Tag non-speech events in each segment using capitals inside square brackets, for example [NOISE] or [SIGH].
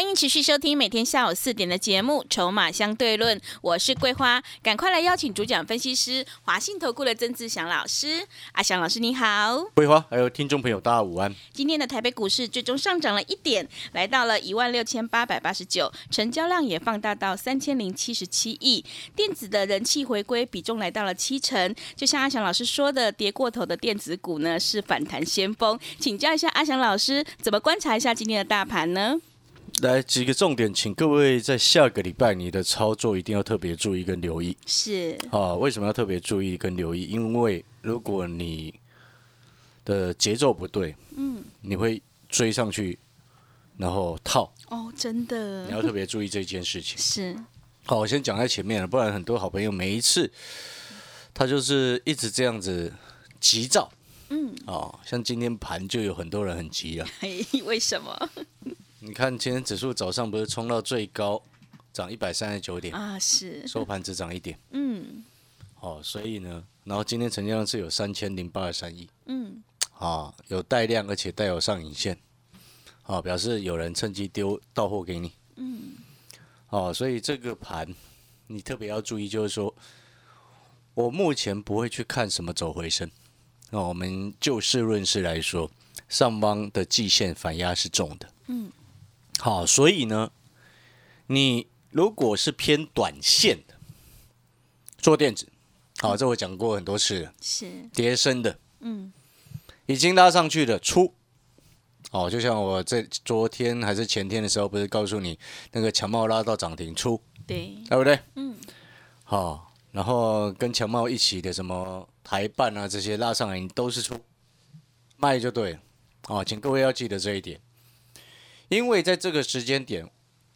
欢迎持续收听每天下午四点的节目《筹码相对论》，我是桂花，赶快来邀请主讲分析师华信投顾的曾志祥老师。阿祥老师你好，桂花还有听众朋友大家午安。今天的台北股市最终上涨了一点，来到了一万六千八百八十九，成交量也放大到三千零七十七亿，电子的人气回归比重来到了七成。就像阿祥老师说的，跌过头的电子股呢是反弹先锋，请教一下阿祥老师，怎么观察一下今天的大盘呢？来几个重点，请各位在下个礼拜你的操作一定要特别注意跟留意。是啊，为什么要特别注意跟留意？因为如果你的节奏不对，嗯，你会追上去，然后套。哦，真的，你要特别注意这件事情。是好，我先讲在前面了，不然很多好朋友每一次他就是一直这样子急躁。嗯，哦，像今天盘就有很多人很急了。[LAUGHS] 为什么？你看，今天指数早上不是冲到最高，涨一百三十九点啊？是收盘只涨一点。[LAUGHS] 嗯，哦，所以呢，然后今天成交量是有三千零八十三亿。嗯，啊，有带量，而且带有上影线，啊，表示有人趁机丢到货给你。嗯，哦，所以这个盘你特别要注意，就是说，我目前不会去看什么走回升。那我们就事论事来说，上方的季线反压是重的。嗯。好，所以呢，你如果是偏短线的做电子，好，这我讲过很多次了，是。叠升的，嗯，已经拉上去的出，哦，就像我在昨天还是前天的时候，不是告诉你那个强茂拉到涨停出，对，对不对？嗯，好，然后跟强茂一起的什么台办啊这些拉上来，你都是出卖就对了，哦，请各位要记得这一点。因为在这个时间点，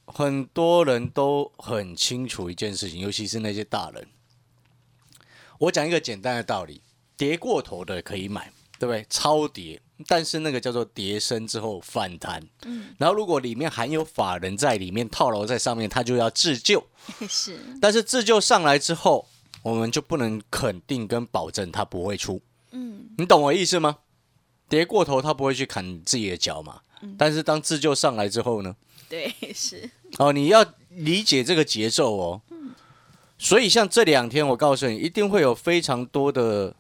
很多人都很清楚一件事情，尤其是那些大人。我讲一个简单的道理：跌过头的可以买，对不对？超跌，但是那个叫做跌升之后反弹。嗯。然后如果里面含有法人在里面套牢在上面，他就要自救。[LAUGHS] 是。但是自救上来之后，我们就不能肯定跟保证他不会出。嗯。你懂我意思吗？跌过头，他不会去砍自己的脚嘛？但是当自救上来之后呢？对，是哦，你要理解这个节奏哦。所以像这两天，我告诉你，一定会有非常多的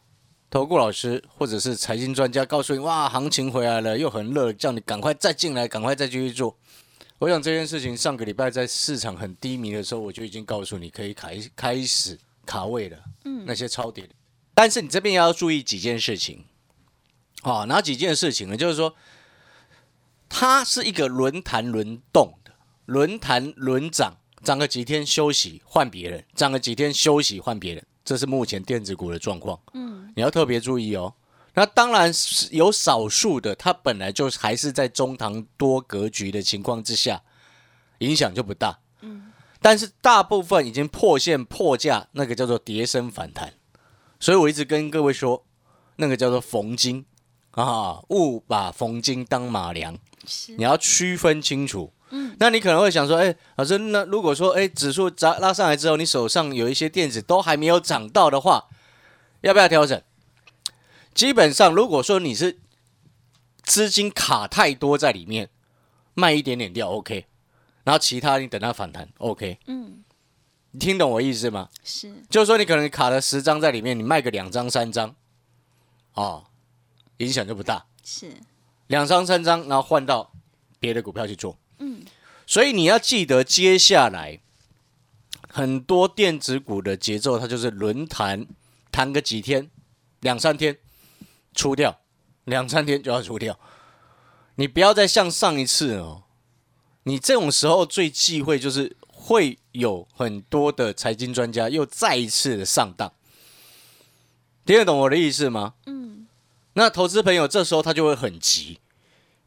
投顾老师或者是财经专家告诉你，哇，行情回来了，又很热，叫你赶快再进来，赶快再继续做。我想这件事情上个礼拜在市场很低迷的时候，我就已经告诉你可以开开始卡位了。嗯，那些超跌。但是你这边要注意几件事情。好，哪几件事情呢？就是说。它是一个轮盘轮动的，轮盘轮涨，涨个几天休息换别人，涨个几天休息换别人，这是目前电子股的状况。嗯，你要特别注意哦。那当然是有少数的，它本来就还是在中堂多格局的情况之下，影响就不大。嗯，但是大部分已经破线破价，那个叫做跌升反弹。所以我一直跟各位说，那个叫做逢金啊，勿把逢金当马良。你要区分清楚，嗯，那你可能会想说，哎，老师，那如果说，哎，指数砸拉上来之后，你手上有一些电子都还没有涨到的话，要不要调整？基本上，如果说你是资金卡太多在里面，卖一点点掉，OK，然后其他你等它反弹，OK，嗯，你听懂我意思吗？是，就是说你可能卡了十张在里面，你卖个两张三张，哦，影响就不大，是。两张三张，然后换到别的股票去做。嗯，所以你要记得，接下来很多电子股的节奏，它就是轮弹，弹个几天，两三天出掉，两三天就要出掉。你不要再像上一次哦，你这种时候最忌讳就是会有很多的财经专家又再一次的上当。听得懂我的意思吗？嗯。那投资朋友这时候他就会很急，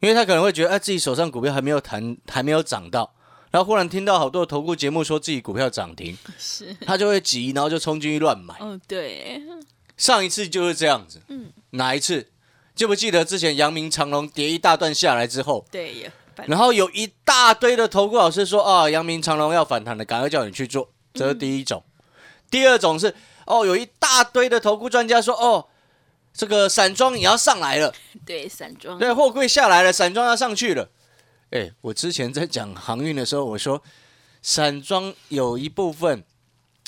因为他可能会觉得，哎，自己手上股票还没有谈，还没有涨到，然后忽然听到好多的投顾节目说自己股票涨停，[LAUGHS] 是，他就会急，然后就冲进去乱买。哦，对，上一次就是这样子，嗯，哪一次？记不记得之前阳明长隆跌一大段下来之后，对呀然后有一大堆的投顾老师说啊，阳明长隆要反弹了，赶快叫你去做，这是第一种。第二种是哦，有一大堆的投顾专家说哦，这个散装也要上来了，对散装，对，货柜下来了，散装要上去了。哎，我之前在讲航运的时候，我说散装有一部分，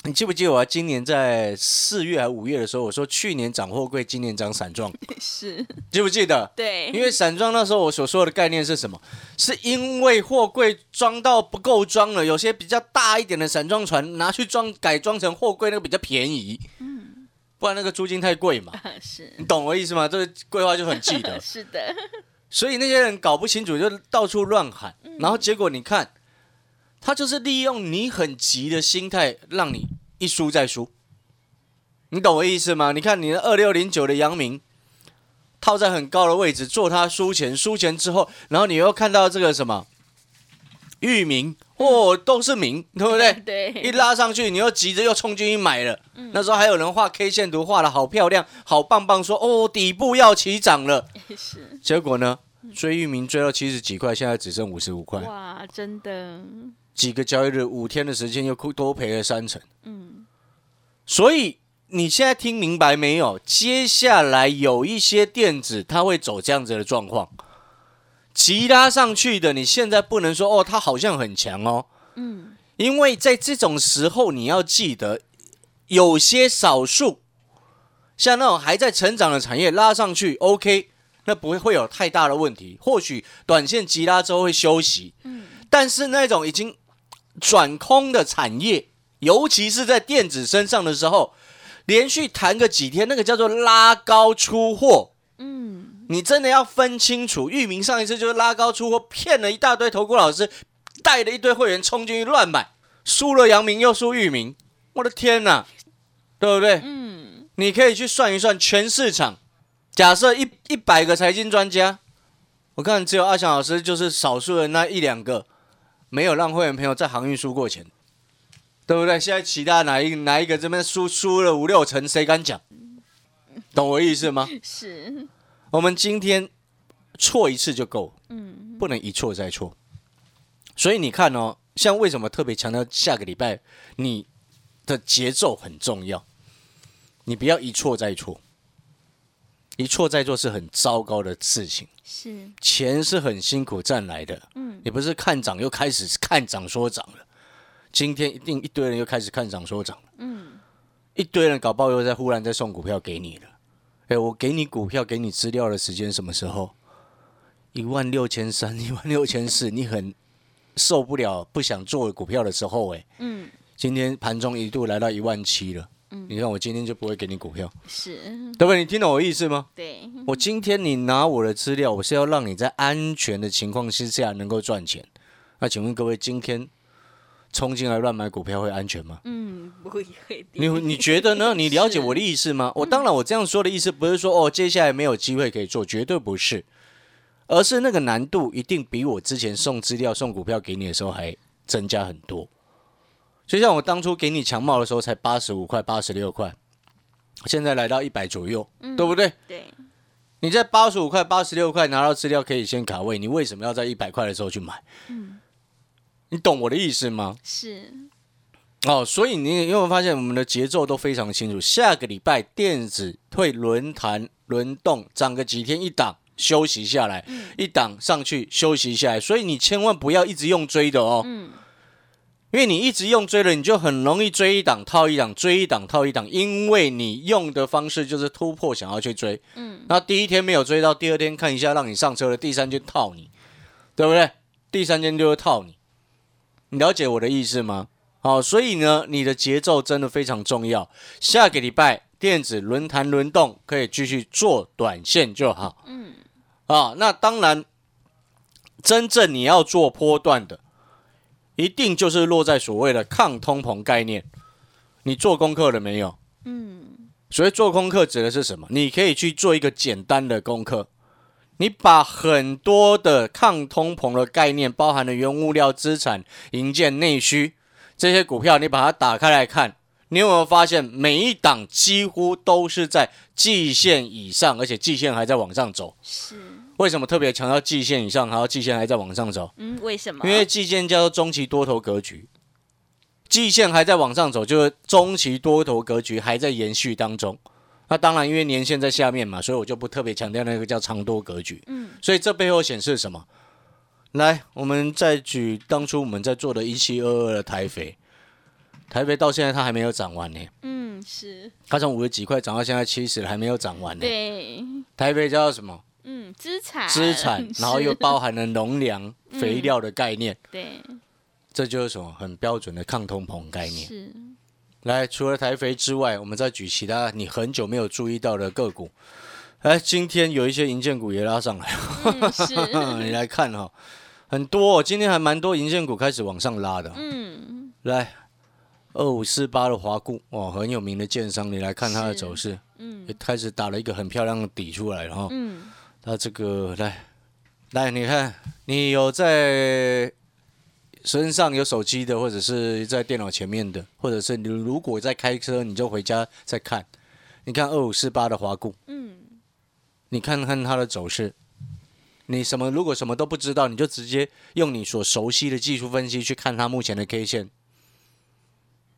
你记不记得我今年在四月还五月的时候，我说去年涨货柜，今年涨散装，[LAUGHS] 是，记不记得？对，因为散装那时候我所说的概念是什么？是因为货柜装到不够装了，有些比较大一点的散装船拿去装改装成货柜，那个比较便宜，嗯，不然那个租金太贵嘛，[LAUGHS] 是你懂我意思吗？这个规划就很记得，[LAUGHS] 是的，所以那些人搞不清楚就到处乱喊，然后结果你看，他就是利用你很急的心态，让你一输再输，你懂我意思吗？你看你的二六零九的阳明。套在很高的位置，做他输钱，输钱之后，然后你又看到这个什么域名，哦，都是名，[LAUGHS] 对不对？对，一拉上去，你又急着又冲进去买了。那时候还有人画 K 线图，画的好漂亮，好棒棒，说哦底部要起涨了。[LAUGHS] 是，结果呢，追域名追到七十几块，现在只剩五十五块，哇，真的，几个交易日，五天的时间又多赔了三成。嗯，所以。你现在听明白没有？接下来有一些电子，它会走这样子的状况，急拉上去的。你现在不能说哦，它好像很强哦，嗯，因为在这种时候，你要记得，有些少数像那种还在成长的产业拉上去，OK，那不会会有太大的问题。或许短线急拉之后会休息，嗯，但是那种已经转空的产业，尤其是在电子身上的时候。连续弹个几天，那个叫做拉高出货。你真的要分清楚。域名上一次就是拉高出货，骗了一大堆投顾老师，带了一堆会员冲进去乱买，输了阳明又输域名。我的天哪，对不对？嗯，你可以去算一算全市场，假设一一百个财经专家，我看只有阿强老师就是少数的那一两个，没有让会员朋友在航运输过钱。对不对？现在其他哪一哪一个这边输输了五六成，谁敢讲？懂我意思吗？[LAUGHS] 是。我们今天错一次就够，嗯，不能一错再错。所以你看哦，像为什么特别强调下个礼拜你的节奏很重要？你不要一错再错，一错再错是很糟糕的事情。是。钱是很辛苦赚来的，嗯，你不是看涨又开始看涨说涨了。今天一定一堆人又开始看涨说涨了，嗯，一堆人搞爆又在忽然在送股票给你了，哎，我给你股票给你资料的时间什么时候？一万六千三，一万六千四，你很受不了不想做股票的时候，哎，嗯，今天盘中一度来到一万七了，嗯，你看我今天就不会给你股票，是，对不对？你听懂我意思吗？对，我今天你拿我的资料，我是要让你在安全的情况之下能够赚钱。那请问各位，今天？冲进来乱买股票会安全吗？嗯，不会。你你觉得呢？[LAUGHS] 你了解我的意思吗？我当然，我这样说的意思不是说哦，接下来没有机会可以做，绝对不是，而是那个难度一定比我之前送资料、送股票给你的时候还增加很多。就像我当初给你强茂的时候才八十五块、八十六块，现在来到一百左右，对不对？对。你在八十五块、八十六块拿到资料可以先卡位，你为什么要在一百块的时候去买？嗯。你懂我的意思吗？是，哦，所以你有没有发现我们的节奏都非常清楚？下个礼拜电子会轮弹轮动，涨个几天一档休息下来，一档上去休息下来，所以你千万不要一直用追的哦，嗯，因为你一直用追了，你就很容易追一档套一档，追一档套一档，因为你用的方式就是突破想要去追，嗯，那第一天没有追到，第二天看一下让你上车了，第三天套你，对不对？第三天就会套你。你了解我的意思吗？好，所以呢，你的节奏真的非常重要。下个礼拜电子轮弹轮动，可以继续做短线就好。嗯，啊，那当然，真正你要做波段的，一定就是落在所谓的抗通膨概念。你做功课了没有？嗯，所以做功课指的是什么？你可以去做一个简单的功课。你把很多的抗通膨的概念，包含了原物料、资产、营建、内需这些股票，你把它打开来看，你有没有发现每一档几乎都是在季线以上，而且季线还在往上走？是，为什么特别强调季线以上，还要季线还在往上走？嗯，为什么？因为季线叫做中期多头格局，季线还在往上走，就是中期多头格局还在延续当中。那当然，因为年限在下面嘛，所以我就不特别强调那个叫长多格局。嗯，所以这背后显示什么？来，我们再举当初我们在做的一七二二的台肥，台肥到现在它还没有涨完呢。嗯，是它从五十几块涨到现在七十了，还没有涨完呢。对，台肥叫什么？嗯，资产，资产，然后又包含了农粮、肥料的概念，对，这就是什么很标准的抗通膨概念。是，来，除了台肥之外，我们再举其他你很久没有注意到的个股。哎，今天有一些银建股也拉上来，嗯，是，[LAUGHS] 你来看哈、很多、哦，今天还蛮多银建股开始往上拉的。嗯，来，二五四八的华固，哦，很有名的建商，你来看它的走势，嗯也开始打了一个很漂亮的底出来了哈。嗯，它这个来来，你看，你有在身上有手机的，或者是在电脑前面的，或者是你如果在开车，你就回家再看。你看二五四八的华固，嗯，你看看它的走势。你什么如果什么都不知道，你就直接用你所熟悉的技术分析去看它目前的 K 线。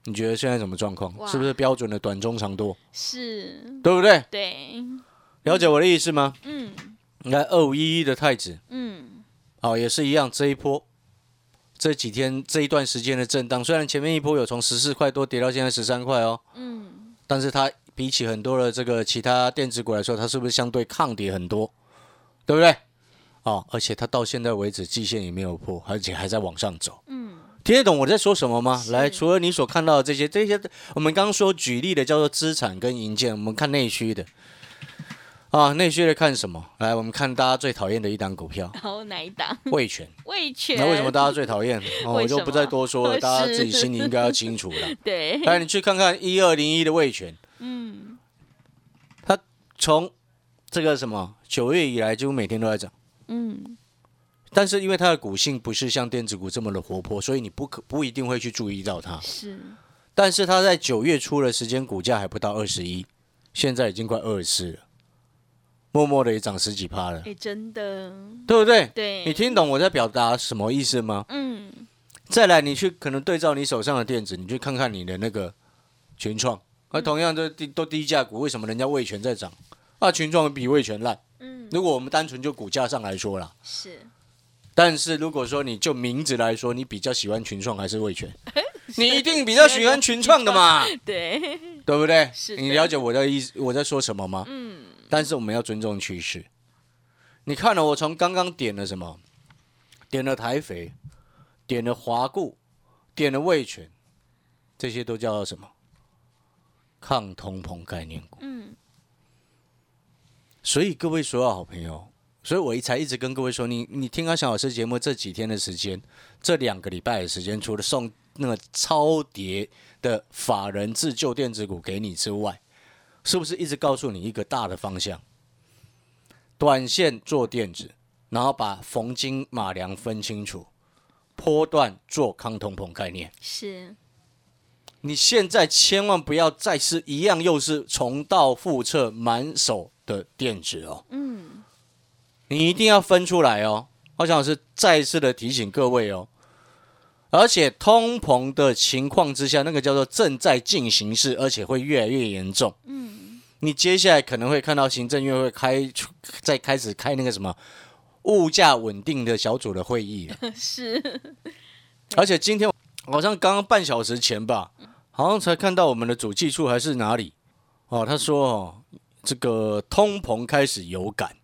你觉得现在什么状况？是不是标准的短中长多？是，对不对？对，了解我的意思吗？嗯你看二五一一的太子，嗯，好，也是一样，这一波这几天这一段时间的震荡，虽然前面一波有从十四块多跌到现在十三块哦，嗯，但是它比起很多的这个其他电子股来说，它是不是相对抗跌很多？对不对？哦，而且它到现在为止季线也没有破，而且还在往上走。嗯，听得懂我在说什么吗？来，除了你所看到的这些，这些我们刚刚说举例的叫做资产跟银建，我们看内需的啊，内需的看什么？来，我们看大家最讨厌的一档股票然后 [LAUGHS] 哪一档？味全。味全，那为什么大家最讨厌？哦，我就不再多说了，大家自己心里应该要清楚了。对，来，你去看看一二零一的味全，嗯，从这个什么九月以来，几乎每天都在涨。嗯，但是因为它的股性不是像电子股这么的活泼，所以你不可不一定会去注意到它。是，但是它在九月初的时间，股价还不到二十一，现在已经快二十四了，默默的也涨十几趴了，哎，真的，对不对？对，你，听懂我在表达什么意思吗？嗯，再来，你去可能对照你手上的电子，你去看看你的那个群创，而同样都低都低价股，为什么人家味全在涨？啊，群创比味全烂。嗯，如果我们单纯就股价上来说啦，是，但是如果说你就名字来说，你比较喜欢群创还是味全？[LAUGHS] 你一定比较喜欢群创的嘛，[LAUGHS] 对，对不对？是你了解我的意思，我在说什么吗？嗯，但是我们要尊重趋势。你看了我从刚刚点了什么？点了台肥，点了华固，点了味全，这些都叫做什么？抗通膨概念股。嗯，所以各位所有好朋友，所以我一才一直跟各位说，你你听阿翔老师节目这几天的时间，这两个礼拜的时间，除了送那个超跌的法人自救电子股给你之外，是不是一直告诉你一个大的方向？短线做电子，然后把逢金马良分清楚，波段做康通膨概念。是，你现在千万不要再是一样，又是重蹈覆辙、满手的电子哦。嗯，你一定要分出来哦。好想老师再次的提醒各位哦，而且通膨的情况之下，那个叫做正在进行式，而且会越来越严重。嗯，你接下来可能会看到行政院会开再开始开那个什么物价稳定的小组的会议。[LAUGHS] 了。是，而且今天好像刚刚半小时前吧，好像才看到我们的主计处还是哪里。哦，他说哦，这个通膨开始有感。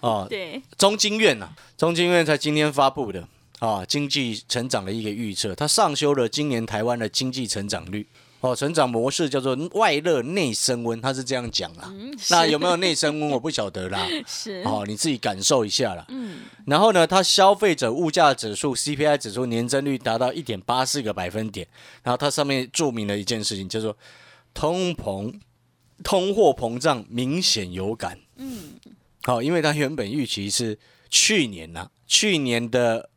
哦，对，中经院呐、中经院才今天发布的啊，经济成长的一个预测，它上修了今年台湾的经济成长率。哦，成长模式叫做外热内升温，它是这样讲啦。嗯，那有没有内升温，[LAUGHS] 我不晓得啦。是，哦，你自己感受一下啦。嗯，然后呢，它消费者物价指数 CPI 指数年增率达到一点八四个百分点。然后它上面注明了一件事情，叫做通膨、通货膨胀明显有感。嗯，好，因为它原本预期是去年呐、去年的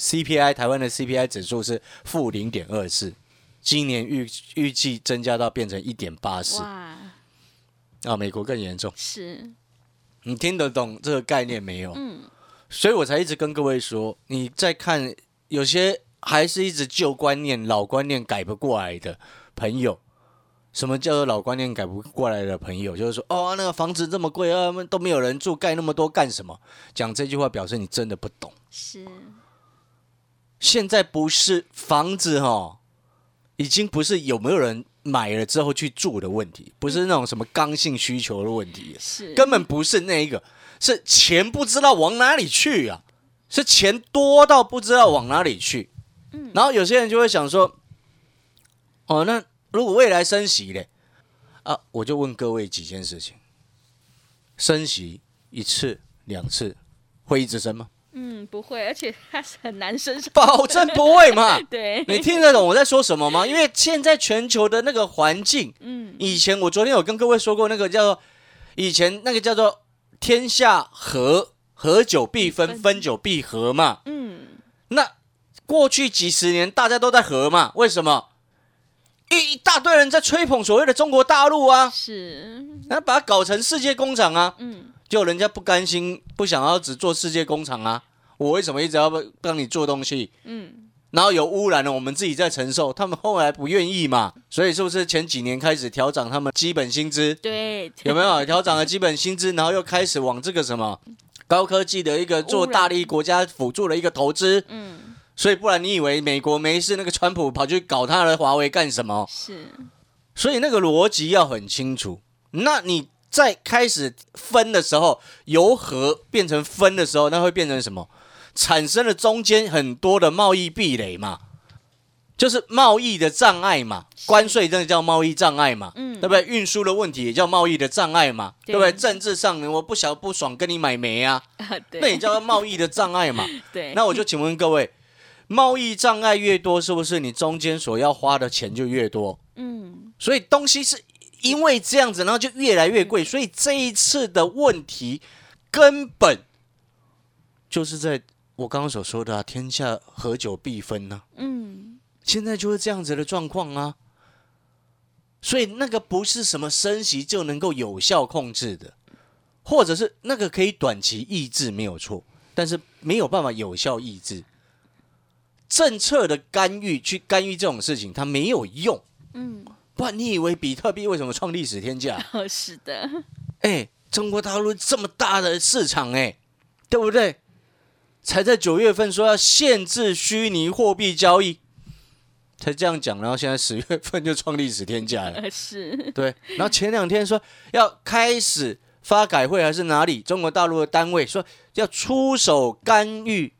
CPI 台湾的 CPI 指数是负零点二四，今年预预计增加到变成一点八四，啊，美国更严重。是，你听得懂这个概念没有？嗯，所以我才一直跟各位说，你在看有些还是一直旧观念、老观念改不过来的朋友。什么叫做老观念改不过来的朋友？就是说，哦，那个房子这么贵啊，都没有人住，盖那么多干什么？讲这句话表示你真的不懂。是，现在不是房子哈，已经不是有没有人买了之后去住的问题，不是那种什么刚性需求的问题，是，根本不是那一个，是钱不知道往哪里去啊，是钱多到不知道往哪里去。嗯然后有些人就会想说，哦，那如果未来升息嘞，啊，我就问各位几件事情：升息一次、两次，会一直升吗？嗯，不会，而且它是很难身上，保证不会嘛。[LAUGHS] 对，你听得懂我在说什么吗？因为现在全球的那个环境，嗯，以前我昨天有跟各位说过，那个叫做以前那个叫做天下合合久必分，分分久必合嘛。嗯，那过去几十年大家都在合嘛，为什么？一一大堆人在吹捧所谓的中国大陆啊，是，然后把它搞成世界工厂啊，嗯，就人家不甘心，不想要只做世界工厂啊。我为什么一直要帮你做东西？嗯，然后有污染了，我们自己在承受，他们后来不愿意嘛，所以是不是前几年开始调整他们基本薪资？对，有没有 [LAUGHS] 调整了基本薪资，然后又开始往这个什么高科技的一个做大力国家辅助的一个投资？嗯，所以不然你以为美国没事，那个川普跑去搞他的华为干什么？是，所以那个逻辑要很清楚。那你在开始分的时候，由和变成分的时候，那会变成什么？产生了中间很多的贸易壁垒嘛，就是贸易的障碍嘛，关税真的叫贸易障碍嘛，嗯对不对？运输的问题也叫贸易的障碍嘛，对对不对？政治上我不想不爽跟你买煤啊，啊，对，那也叫贸易的障碍嘛。[LAUGHS] 对，那我就请问各位，[LAUGHS] 贸易障碍越多，是不是你中间所要花的钱就越多？嗯，所以东西是因为这样子，然后就越来越贵。所以这一次的问题根本就是在我刚刚所说的、啊“天下合久必分”呢。嗯，现在就是这样子的状况啊。所以那个不是什么升息就能够有效控制的，或者是那个可以短期抑制没有错，但是没有办法有效抑制。政策的干预去干预这种事情，它没有用。嗯，不然你以为比特币为什么创历史天价？哦，[LAUGHS] 是的，哎，中国大陆这么大的市场，哎，对不对？才在九月份说要限制虚拟货币交易，才这样讲，然后现在十月份就创历史天价了，呃，是，对。然后前两天说要开始发改会还是哪里，中国大陆的单位说要出手干预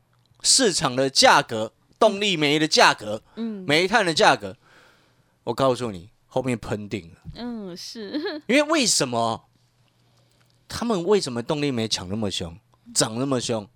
市场的价格，动力煤的价格，嗯，煤炭的价格。我告诉你，后面喷定了。嗯，是，[LAUGHS] 因为为什么他们为什么动力煤抢那么凶，涨那么凶？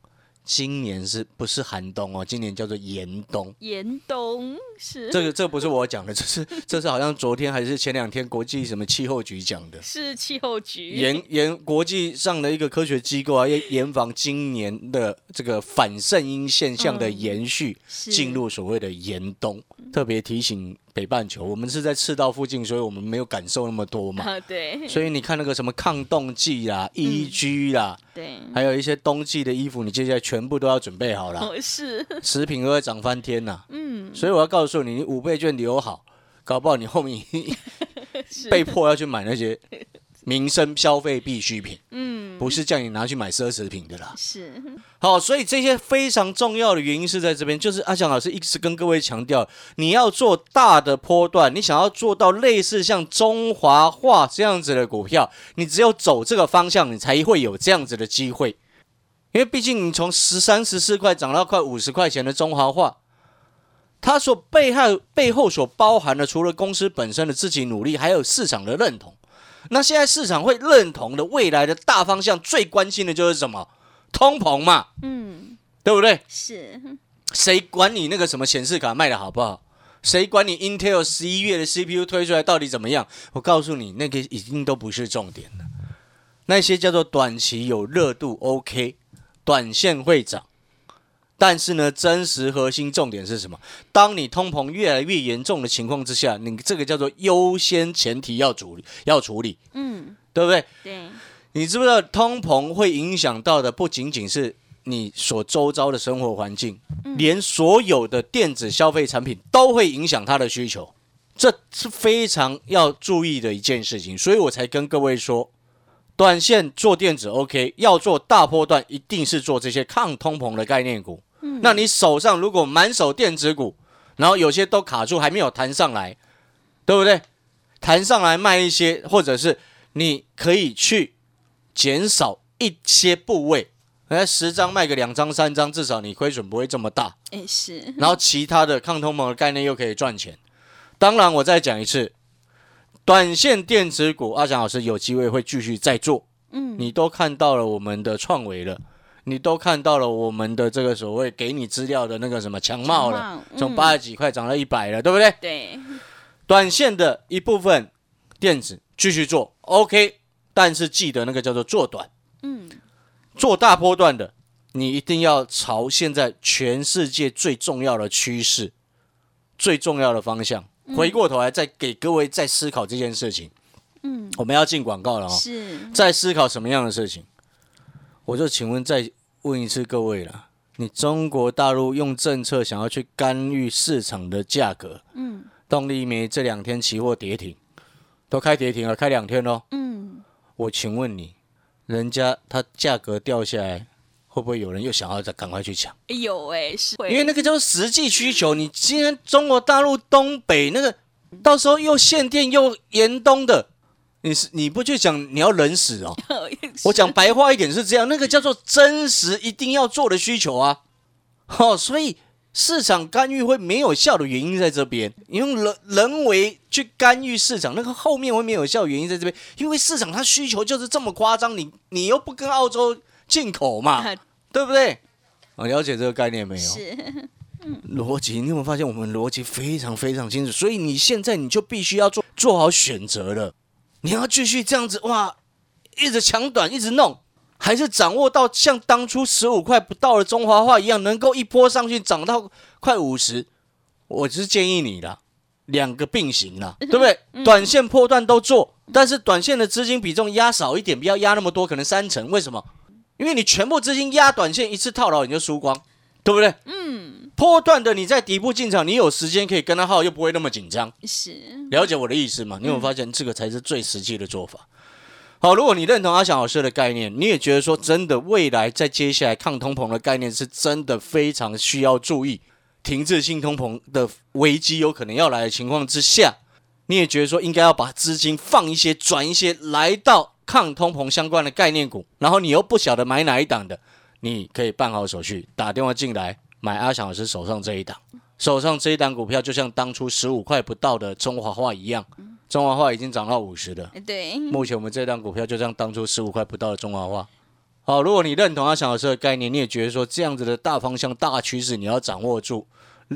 今年是不是寒冬哦？今年叫做严冬。严冬是，这个这不是我讲的，这是 [LAUGHS] 这是好像昨天还是前两天国际什么气候局讲的，是气候局，严严国际上的一个科学机构啊，要严防今年的这个反圣婴现象的嗯延续，是进入所谓的严冬。特别提醒北半球，我们是在赤道附近，所以我们没有感受那么多嘛。啊，对，所以你看那个什么抗冻剂啦、EG 啦，对，还有一些冬季的衣服，你接下来全部都要准备好了，哦，是，食品都会涨翻天呐。[LAUGHS] 嗯，所以我要告诉你，你五倍券留好，搞不好你后面，[LAUGHS] 被迫要去买那些 [LAUGHS] 民生消费必需品，嗯，不是叫你拿去买奢侈品的啦。是，好，所以这些非常重要的原因是在这边，就是阿强老师一直跟各位强调，你要做大的波段，你想要做到类似像中华化这样子的股票，你只有走这个方向，你才会有这样子的机会。因为毕竟你从十三十四块涨到快五十块钱的中华化，它所背后背后所包含的，除了公司本身的自己努力，还有市场的认同。那现在市场会认同的未来的大方向，最关心的就是什么？通膨嘛，嗯，对不对？是，谁管你那个什么显示卡卖的好不好？谁管你 Intel 十一月的 CPU 推出来到底怎么样？我告诉你，那个已经都不是重点了。那些叫做短期有热度，OK，短线会涨。但是呢，真实核心重点是什么？当你通膨越来越严重的情况之下，你这个叫做优先前提要处理，要处理，嗯，对不对？对，你知不知道通膨会影响到的不仅仅是你所周遭的生活环境，连所有的电子消费产品都会影响它的需求，这是非常要注意的一件事情。所以我才跟各位说，短线做电子 OK，要做大波段，一定是做这些抗通膨的概念股。那你手上如果满手电子股，然后有些都卡住，还没有弹上来，对不对？弹上来卖一些，或者是你可以去减少一些部位，哎，十张卖个两张三张，至少你亏损不会这么大。哎是，然后其他的抗通膨的概念又可以赚钱。当然，我再讲一次，短线电子股，阿翔老师有机会会继续再做。嗯，你都看到了我们的创维了，你都看到了我们的这个所谓给你资料的那个什么强茂了，嗯。从八十几块涨到一百了，对不对？对，短线的一部分电子继续做 OK，但是记得那个叫做做短，嗯，做大波段的，你一定要朝现在全世界最重要的趋势、最重要的方向，回过头来再给各位再思考这件事情。嗯，我们要进广告了哦，是，在思考什么样的事情？我就请问再问一次各位了，你中国大陆用政策想要去干预市场的价格，嗯动力煤这两天期货跌停，都开跌停了，开两天喽。嗯，我请问你，人家它价格掉下来，会不会有人又想要再赶快去抢？哎有哎是，因为那个叫做实际需求。你今天中国大陆东北那个，到时候又限电又严冬的，你是你不去讲，你要冷死哦。[LAUGHS] 我讲白话一点是这样，那个叫做真实一定要做的需求啊。哦，所以市场干预会没有效的原因在这边，你用人人为去干预市场，那个后面会没有效的原因在这边，因为市场它需求就是这么夸张，你你又不跟澳洲进口嘛，对不对？啊，了解这个概念没有？是，[LAUGHS] 逻辑，你有没有发现我们逻辑非常非常清楚？所以你现在你就必须要做做好选择了。你要继续这样子哇，一直抢短，一直弄，还是掌握到像当初十五块不到的中华化一样，能够一波上去涨到快五十？我只是建议你啦，两个并行啦，对不对？短线破断都做，但是短线的资金比重压少一点，不要压那么多，可能三成。为什么？因为你全部资金压短线，一次套牢你就输光，对不对？嗯波段的你在底部进场，你有时间可以跟他耗，又不会那么紧张。是，了解我的意思吗？你有没有发现这个才是最实际的做法？好，如果你认同阿翔老师的概念，你也觉得说真的，未来在接下来抗通膨的概念是真的非常需要注意，停滞性通膨的危机有可能要来的情况之下，你也觉得说应该要把资金放一些、转一些来到抗通膨相关的概念股，然后你又不晓得买哪一档的，你可以办好手续，打电话进来买阿翔老师手上这一档。手上这一档股票就像当初十五块不到的中华化一样，中华化已经涨到五十了。哎对，目前我们这档股票就像当初十五块不到的中华化。好，如果你认同阿翔老师的概念，你也觉得说这样子的大方向、大趋势你要掌握住，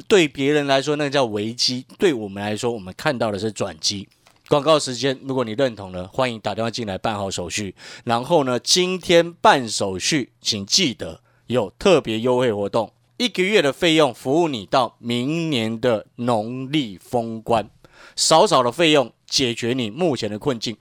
对别人来说那叫危机，对我们来说我们看到的是转机。广告时间，如果你认同了，欢迎打电话进来办好手续。然后呢，今天办手续，请记得有特别优惠活动，一个月的费用服务你到明年的农历封关，少少的费用解决你目前的困境。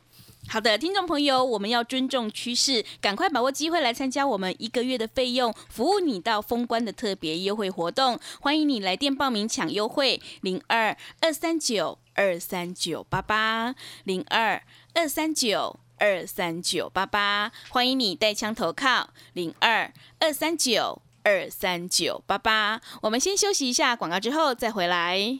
好的，听众朋友，我们要尊重趋势，赶快把握机会来参加我们一个月的费用，服务你到封关的特别优惠活动。欢迎你来电报名抢优惠，零二二三九二三九八八零二二三九二三九八八。欢迎你带枪投靠，零二二三九二三九八八。我们先休息一下广告，之后再回来。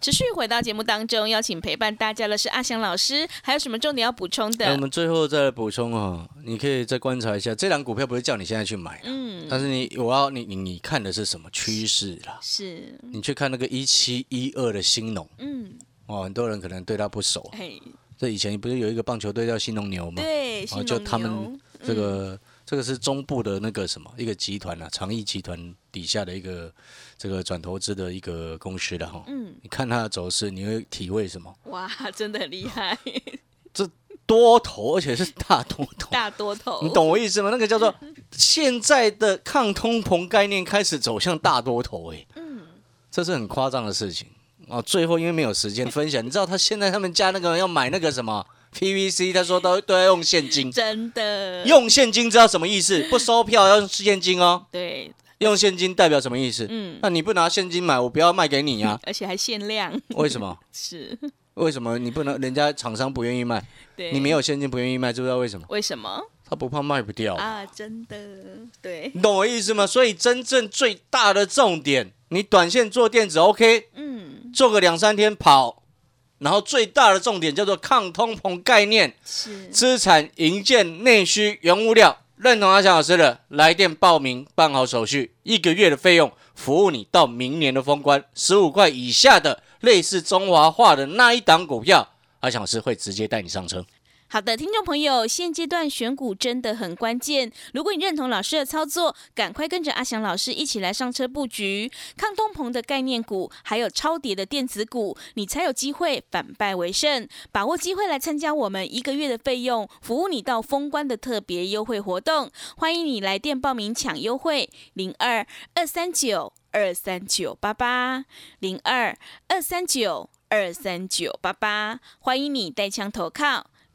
持续回到节目当中，邀请陪伴大家的是阿翔老师，还有什么重点要补充的那我？们最后再来补充哦，你可以再观察一下，这两股票不是叫你现在去买，嗯，但是你我要你你你看的是什么趋势啦？是，你去看那个一七一二的新农嗯，哦，很多人可能对他不熟。嘿，这以前不是有一个棒球队叫新农牛吗？对，哦，就他们这个、这个是中部的那个什么一个集团啊，长益集团底下的一个这个转投资的一个公司的哈。嗯，你看它的走势，你会体会什么？哇，真的很厉害，[LAUGHS] 这多头，而且是大多头。大多头，你懂我意思吗？那个叫做现在的抗通膨概念开始走向大多头、欸，嗯，这是很夸张的事情啊。最后因为没有时间分享，你知道他现在他们家那个要买那个什么 PVC，他说都都要用现金，真的，用现金知道什么意思？不收票要用现金哦。对，用现金代表什么意思？嗯，那你不拿现金买，我不要卖给你啊？[LAUGHS] 而且还限量，为什么？[LAUGHS] 是，为什么你不能？人家厂商不愿意卖，对，你没有现金不愿意卖，知不知道为什么？为什么他不怕卖不掉。啊？真的，对，你懂我意思吗？所以真正最大的重点，你短线做电子 OK，嗯，做个两三天跑，然后最大的重点叫做抗通膨概念，是，资产、营建、内需、原物料。认同阿翔老师的，来电报名，办好手续，一个月的费用，服务你到明年的封关。十五块以下的类似中华化的那一档股票，阿翔老师会直接带你上车。好的，听众朋友，现阶段选股真的很关键。如果你认同老师的操作，赶快跟着阿翔老师一起来上车布局抗通膨的概念股，还有超跌的电子股，你才有机会反败为胜。把握机会来参加我们一个月的费用，服务你到封关的特别优惠活动。欢迎你来电报名抢优惠，零二二三九二三九八八零二二三九二三九八八，欢迎你带枪投靠。